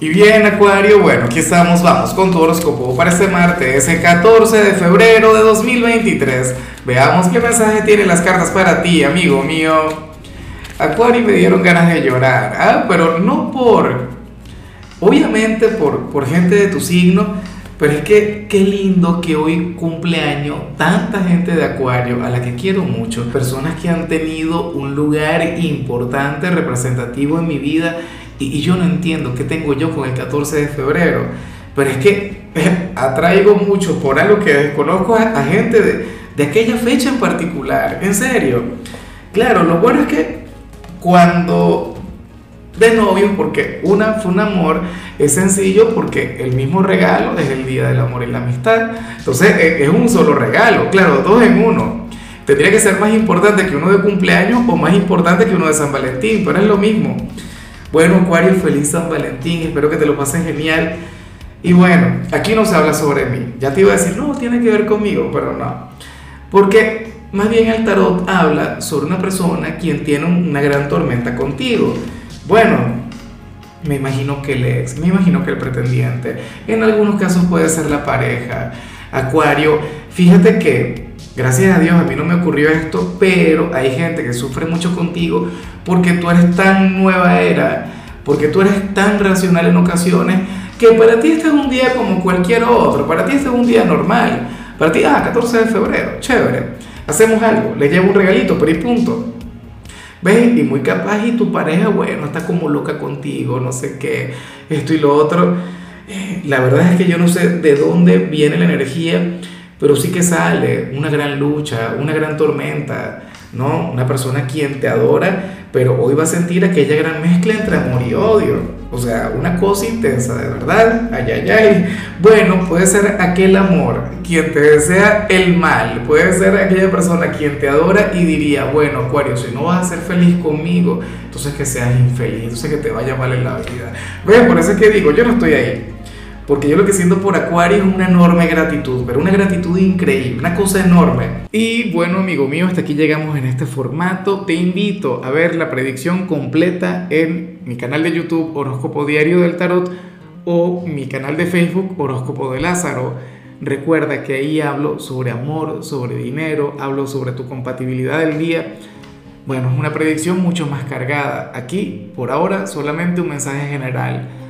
Y bien, Acuario, bueno, aquí estamos, vamos con tu horóscopo para este martes, el 14 de febrero de 2023. Veamos qué mensaje tienen las cartas para ti, amigo mío. Acuario, me dieron ganas de llorar, ¿ah? pero no por, obviamente por, por gente de tu signo, pero es que qué lindo que hoy cumpleaños tanta gente de Acuario, a la que quiero mucho, personas que han tenido un lugar importante, representativo en mi vida y, yo no entiendo qué tengo yo con el 14 de febrero. Pero es que atraigo mucho por algo que desconozco a, gente de, de aquella fecha en particular. En serio. Claro, lo bueno es que cuando de novio, porque una fue un amor, es sencillo porque el mismo regalo es el Día del Amor y la Amistad. Entonces e, es un solo regalo, claro, dos en uno. Tendría que ser más importante que uno de cumpleaños o más importante que uno de San Valentín, pero es lo mismo. Bueno, Acuario, feliz San Valentín, espero que te lo pases genial. Y bueno, aquí no se habla sobre mí. Ya te iba a decir, no, tiene que ver conmigo, pero no. Porque más bien el tarot habla sobre una persona quien tiene una gran tormenta contigo. Bueno, me imagino que el ex, me imagino que el pretendiente, en algunos casos puede ser la pareja. Acuario, fíjate que Gracias a Dios a mí no me ocurrió esto, pero hay gente que sufre mucho contigo porque tú eres tan nueva era, porque tú eres tan racional en ocasiones, que para ti este es un día como cualquier otro, para ti este es un día normal. Para ti, ah, 14 de febrero, chévere, hacemos algo, le llevo un regalito, pero y punto. ¿Ves? Y muy capaz y tu pareja, bueno, está como loca contigo, no sé qué, esto y lo otro. Eh, la verdad es que yo no sé de dónde viene la energía pero sí que sale una gran lucha, una gran tormenta, ¿no? Una persona quien te adora, pero hoy va a sentir aquella gran mezcla entre amor y odio. O sea, una cosa intensa, de verdad. Ay, ay, ay. Bueno, puede ser aquel amor quien te desea el mal. Puede ser aquella persona quien te adora y diría, bueno, Acuario, si no vas a ser feliz conmigo, entonces que seas infeliz, entonces que te vaya mal en la vida. ¿Ves? Por eso es que digo, yo no estoy ahí. Porque yo lo que siento por Acuario es una enorme gratitud, pero una gratitud increíble, una cosa enorme. Y bueno, amigo mío, hasta aquí llegamos en este formato. Te invito a ver la predicción completa en mi canal de YouTube Horóscopo Diario del Tarot o mi canal de Facebook Horóscopo de Lázaro. Recuerda que ahí hablo sobre amor, sobre dinero, hablo sobre tu compatibilidad del día. Bueno, es una predicción mucho más cargada. Aquí, por ahora, solamente un mensaje general